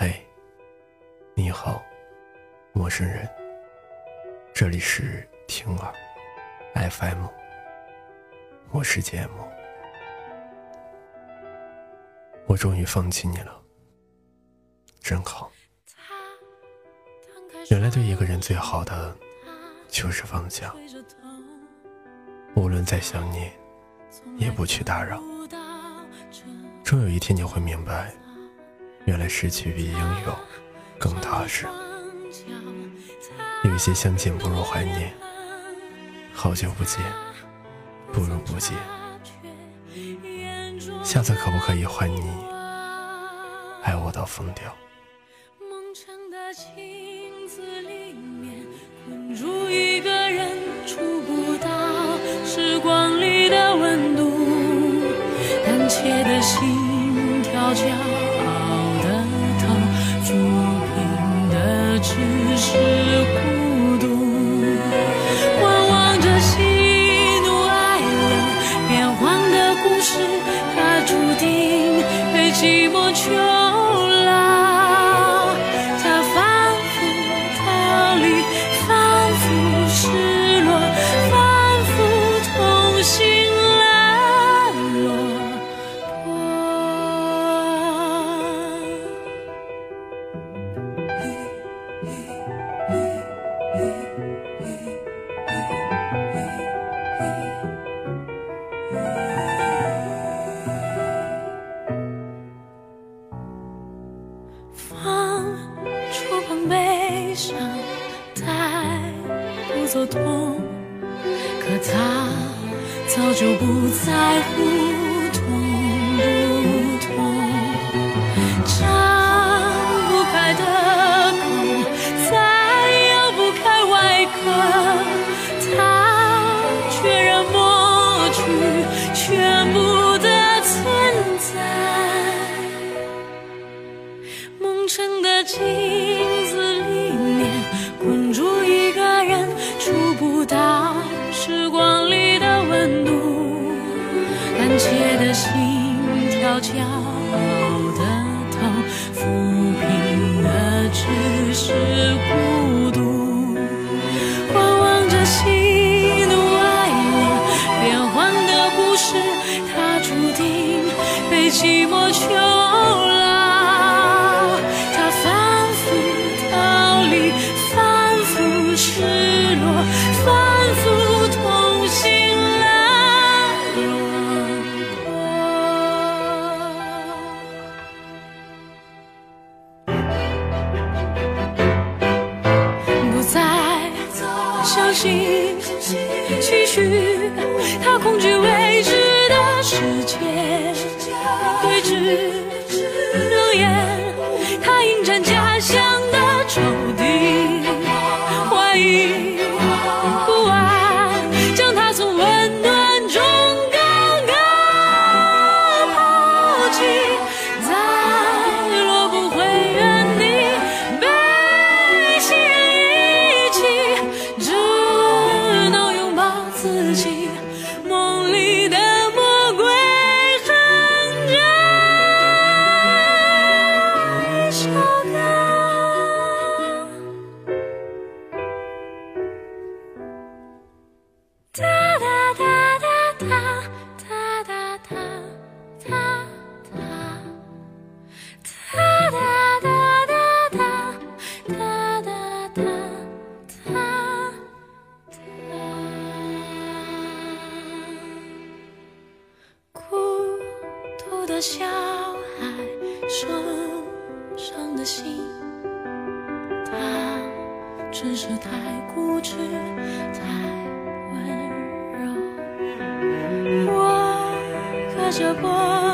嘿，你好，陌生人。这里是听耳 FM，我是节目。我终于放弃你了，真好。原来对一个人最好的就是放下，无论再想你，也不去打扰。终有一天你会明白。原来失去比拥有更踏实。有一些相见不如怀念，好久不见不如不见。下次可不可以换你爱我到疯掉？梦城的是孤独。观望着喜怒哀乐变换的故事它注定被寂寞囚做痛可他早就不在乎痛不痛骄傲的头，抚平的只是小心期许，他恐惧未知的世界，对峙哒哒哒哒哒哒哒哒哒哒哒哒哒哒哒哒哒哒哒孤独的小孩受伤的心他只是太固执太柔。我隔着玻璃，静静的。